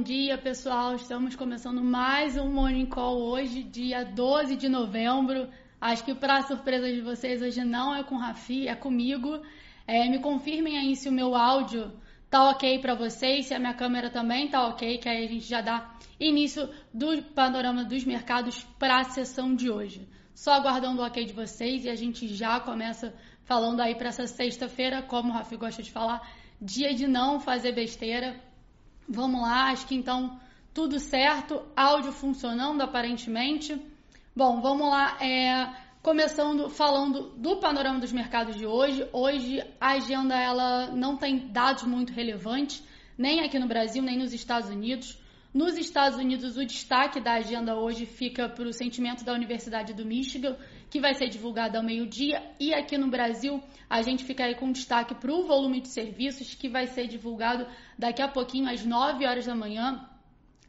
dia, pessoal. Estamos começando mais um Morning Call hoje, dia 12 de novembro. Acho que, para surpresa de vocês, hoje não é com o Rafi, é comigo. É, me confirmem aí se o meu áudio tá ok para vocês, se a minha câmera também tá ok, que aí a gente já dá início do panorama dos mercados para a sessão de hoje. Só aguardando o ok de vocês e a gente já começa falando aí para essa sexta-feira, como o Rafi gosta de falar, dia de não fazer besteira. Vamos lá, acho que então tudo certo, áudio funcionando aparentemente. Bom, vamos lá, é, começando falando do panorama dos mercados de hoje. Hoje a agenda ela não tem dados muito relevantes, nem aqui no Brasil, nem nos Estados Unidos. Nos Estados Unidos, o destaque da agenda hoje fica para o sentimento da Universidade do Michigan, que vai ser divulgado ao meio-dia. E aqui no Brasil, a gente fica aí com destaque para o volume de serviços, que vai ser divulgado daqui a pouquinho, às 9 horas da manhã.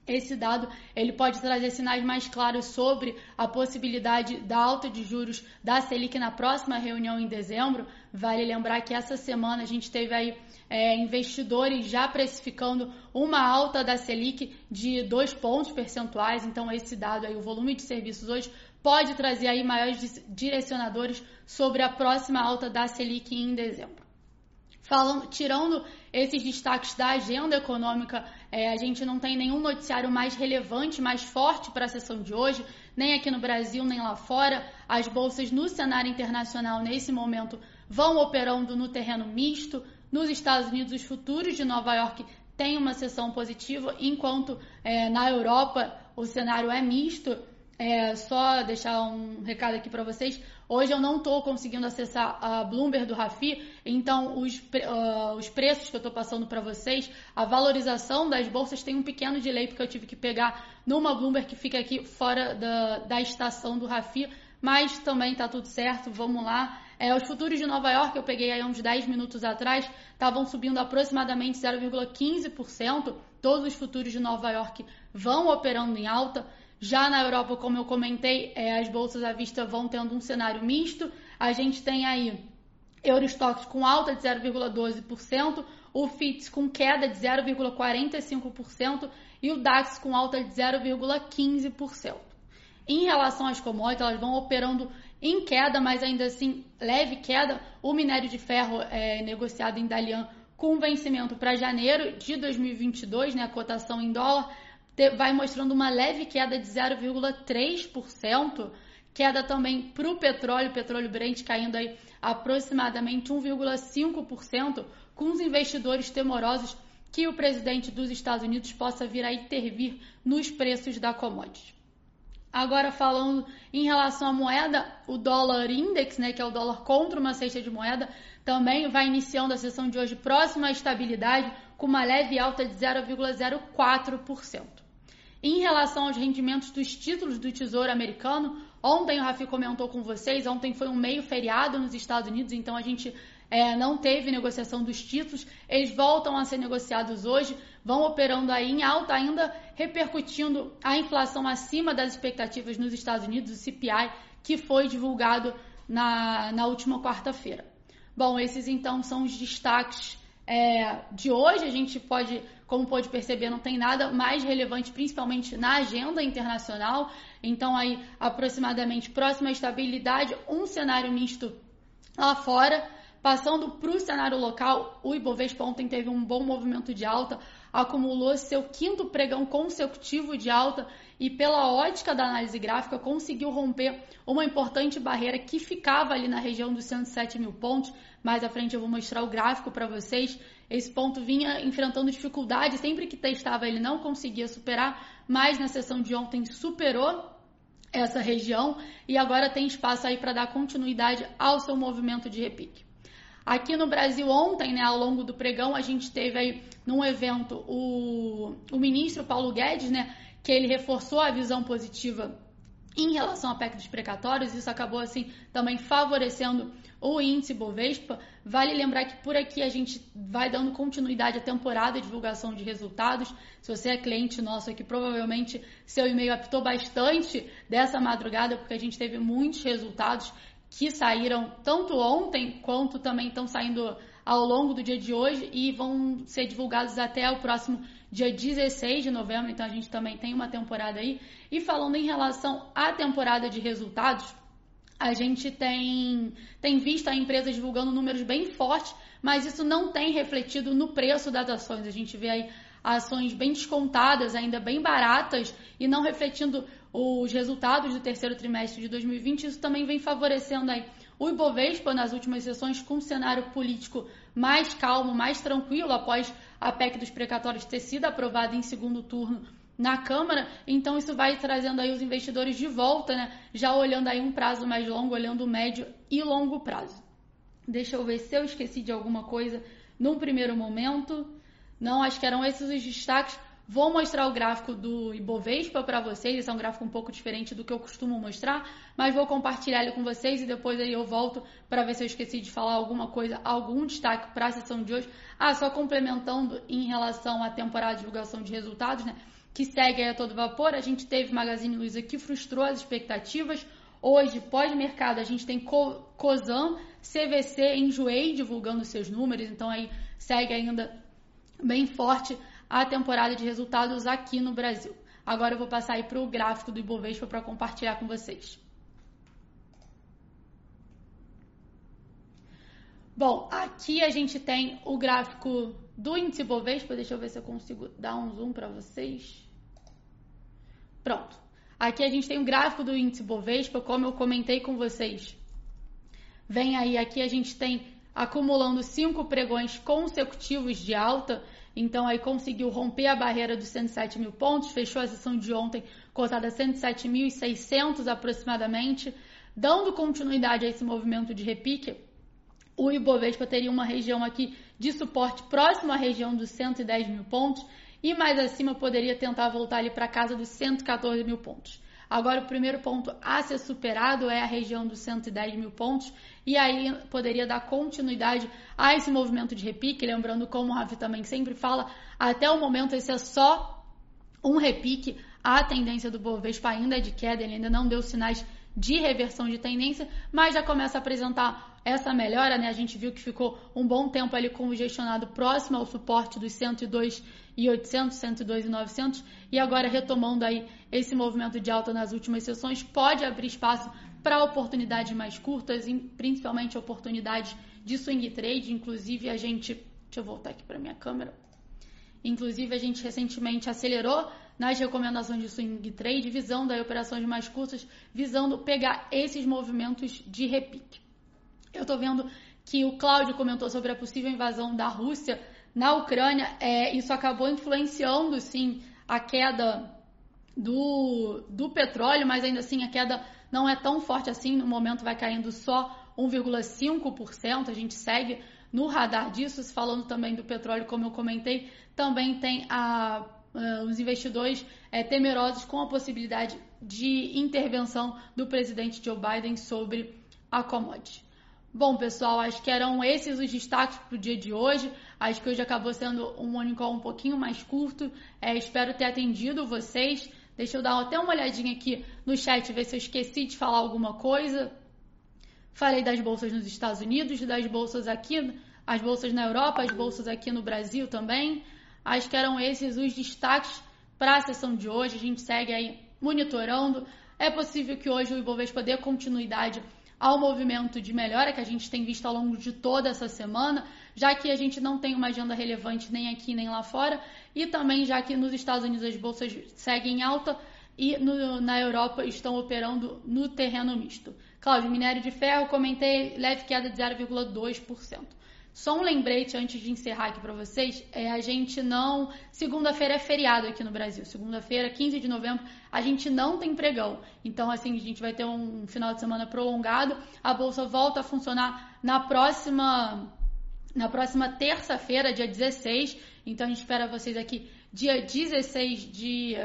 Esse dado ele pode trazer sinais mais claros sobre a possibilidade da alta de juros da Selic na próxima reunião em dezembro. Vale lembrar que essa semana a gente teve aí é, investidores já precificando uma alta da Selic de dois pontos percentuais. Então esse dado aí, o volume de serviços hoje pode trazer aí maiores direcionadores sobre a próxima alta da Selic em dezembro. Falando, tirando esses destaques da agenda econômica, é, a gente não tem nenhum noticiário mais relevante, mais forte para a sessão de hoje, nem aqui no Brasil, nem lá fora. As bolsas no cenário internacional, nesse momento, vão operando no terreno misto. Nos Estados Unidos, os futuros de Nova York têm uma sessão positiva, enquanto é, na Europa o cenário é misto. É, só deixar um recado aqui para vocês. Hoje eu não estou conseguindo acessar a Bloomberg do Rafi, então os, uh, os preços que eu estou passando para vocês, a valorização das bolsas tem um pequeno delay, porque eu tive que pegar numa Bloomberg que fica aqui fora da, da estação do Rafi, mas também está tudo certo, vamos lá. É, os futuros de Nova York, eu peguei aí uns 10 minutos atrás, estavam subindo aproximadamente 0,15%. Todos os futuros de Nova York vão operando em alta. Já na Europa, como eu comentei, é, as bolsas à vista vão tendo um cenário misto. A gente tem aí Eurostox com alta de 0,12%, o FITS com queda de 0,45% e o DAX com alta de 0,15%. Em relação às commodities, elas vão operando em queda, mas ainda assim leve queda. O minério de ferro é negociado em Dalian com vencimento para janeiro de 2022, né, a cotação em dólar vai mostrando uma leve queda de 0,3%, queda também para o petróleo, petróleo Brent caindo aí aproximadamente 1,5%, com os investidores temorosos que o presidente dos Estados Unidos possa vir a intervir nos preços da commodity. Agora falando em relação à moeda, o dólar index, né, que é o dólar contra uma cesta de moeda, também vai iniciando a sessão de hoje próxima à estabilidade, com uma leve alta de 0,04%. Em relação aos rendimentos dos títulos do Tesouro Americano, ontem o Rafi comentou com vocês, ontem foi um meio feriado nos Estados Unidos, então a gente é, não teve negociação dos títulos. Eles voltam a ser negociados hoje, vão operando aí em alta, ainda repercutindo a inflação acima das expectativas nos Estados Unidos, o CPI, que foi divulgado na, na última quarta-feira. Bom, esses então são os destaques é, de hoje. A gente pode como pode perceber, não tem nada mais relevante, principalmente na agenda internacional. Então, aí, aproximadamente próxima estabilidade, um cenário misto lá fora. Passando para o cenário local, o Ibovespa ontem teve um bom movimento de alta, acumulou seu quinto pregão consecutivo de alta e, pela ótica da análise gráfica, conseguiu romper uma importante barreira que ficava ali na região dos 107 mil pontos. Mais à frente eu vou mostrar o gráfico para vocês. Esse ponto vinha enfrentando dificuldade, sempre que testava ele não conseguia superar, mas na sessão de ontem superou essa região e agora tem espaço aí para dar continuidade ao seu movimento de repique. Aqui no Brasil, ontem, né, ao longo do pregão, a gente teve aí num evento o, o ministro Paulo Guedes, né, que ele reforçou a visão positiva em relação à PEC dos precatórios, isso acabou assim também favorecendo o índice Bovespa. Vale lembrar que por aqui a gente vai dando continuidade à temporada de divulgação de resultados. Se você é cliente nosso aqui, provavelmente seu e-mail apitou bastante dessa madrugada, porque a gente teve muitos resultados que saíram tanto ontem quanto também estão saindo ao longo do dia de hoje e vão ser divulgados até o próximo dia 16 de novembro, então a gente também tem uma temporada aí. E falando em relação à temporada de resultados, a gente tem, tem visto a empresa divulgando números bem fortes, mas isso não tem refletido no preço das ações. A gente vê aí ações bem descontadas, ainda bem baratas e não refletindo os resultados do terceiro trimestre de 2020. Isso também vem favorecendo aí o Ibovespa nas últimas sessões com um cenário político mais calmo, mais tranquilo após a PEC dos precatórios ter sido aprovada em segundo turno na Câmara, então isso vai trazendo aí os investidores de volta, né? Já olhando aí um prazo mais longo, olhando médio e longo prazo. Deixa eu ver se eu esqueci de alguma coisa num primeiro momento. Não, acho que eram esses os destaques. Vou mostrar o gráfico do Ibovespa para vocês. Esse é um gráfico um pouco diferente do que eu costumo mostrar, mas vou compartilhar ele com vocês e depois aí eu volto para ver se eu esqueci de falar alguma coisa, algum destaque para a sessão de hoje. Ah, só complementando em relação à temporada de divulgação de resultados, né? Que segue a todo vapor. A gente teve Magazine Luiza que frustrou as expectativas. Hoje, pós-mercado, a gente tem Cosan, CVC, Enjoei divulgando seus números, então aí segue ainda bem forte a temporada de resultados aqui no Brasil. Agora eu vou passar aí para o gráfico do Ibovespa para compartilhar com vocês. Bom, aqui a gente tem o gráfico do índice Ibovespa. Deixa eu ver se eu consigo dar um zoom para vocês. Pronto. Aqui a gente tem o gráfico do índice Ibovespa, como eu comentei com vocês. Vem aí, aqui a gente tem acumulando cinco pregões consecutivos de alta. Então aí conseguiu romper a barreira dos 107 mil pontos, fechou a sessão de ontem cotada a 107.600 aproximadamente, dando continuidade a esse movimento de repique. O Ibovespa teria uma região aqui de suporte próximo à região dos 110 mil pontos e mais acima poderia tentar voltar ali para casa dos 114 mil pontos. Agora, o primeiro ponto a ser superado é a região dos 110 mil pontos, e aí poderia dar continuidade a esse movimento de repique. Lembrando, como o Rafi também sempre fala, até o momento esse é só um repique. A tendência do Bovespa ainda é de queda, ele ainda não deu sinais de reversão de tendência, mas já começa a apresentar essa melhora, né? A gente viu que ficou um bom tempo ali congestionado próximo ao suporte dos 102 e 800, 102 e 900 e agora retomando aí esse movimento de alta nas últimas sessões pode abrir espaço para oportunidades mais curtas, principalmente oportunidades de swing trade, inclusive a gente, deixa eu voltar aqui para minha câmera. Inclusive a gente recentemente acelerou nas recomendações de swing trade, visando aí operações mais curtas, visando pegar esses movimentos de repique. Eu estou vendo que o Cláudio comentou sobre a possível invasão da Rússia na Ucrânia. É, isso acabou influenciando, sim, a queda do, do petróleo, mas ainda assim a queda não é tão forte assim. No momento vai caindo só 1,5%. A gente segue no radar disso. Falando também do petróleo, como eu comentei, também tem a, uh, os investidores é, temerosos com a possibilidade de intervenção do presidente Joe Biden sobre a commodity. Bom, pessoal, acho que eram esses os destaques para o dia de hoje. Acho que hoje acabou sendo um call um pouquinho mais curto. É, espero ter atendido vocês. Deixa eu dar até uma olhadinha aqui no chat, ver se eu esqueci de falar alguma coisa. Falei das bolsas nos Estados Unidos, das bolsas aqui, as bolsas na Europa, as bolsas aqui no Brasil também. Acho que eram esses os destaques para a sessão de hoje. A gente segue aí monitorando. É possível que hoje o Ibovespa dê continuidade ao movimento de melhora que a gente tem visto ao longo de toda essa semana, já que a gente não tem uma agenda relevante nem aqui nem lá fora, e também já que nos Estados Unidos as bolsas seguem alta e no, na Europa estão operando no terreno misto. Cláudio, minério de ferro, comentei leve queda de 0,2%. Só um lembrete antes de encerrar aqui para vocês, é a gente não, segunda-feira é feriado aqui no Brasil. Segunda-feira, 15 de novembro, a gente não tem pregão. Então assim, a gente vai ter um final de semana prolongado. A bolsa volta a funcionar na próxima na próxima terça-feira, dia 16. Então a gente espera vocês aqui dia 16 de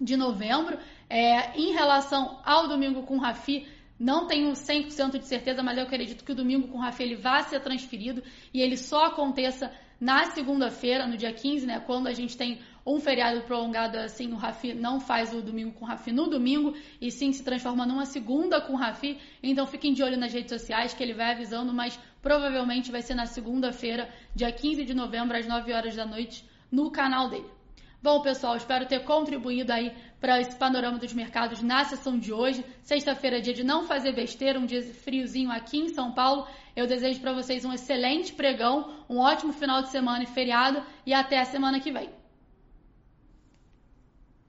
de novembro. É, em relação ao domingo com Rafi, não tenho 100% de certeza, mas eu acredito que o domingo com o Rafi ele vai ser transferido e ele só aconteça na segunda-feira, no dia 15, né? Quando a gente tem um feriado prolongado assim, o Rafi não faz o domingo com o Rafi no domingo e sim se transforma numa segunda com o Rafi. Então fiquem de olho nas redes sociais que ele vai avisando, mas provavelmente vai ser na segunda-feira, dia 15 de novembro, às 9 horas da noite, no canal dele. Bom, pessoal, espero ter contribuído aí para esse panorama dos mercados na sessão de hoje. Sexta-feira é dia de não fazer besteira, um dia friozinho aqui em São Paulo. Eu desejo para vocês um excelente pregão, um ótimo final de semana e feriado e até a semana que vem.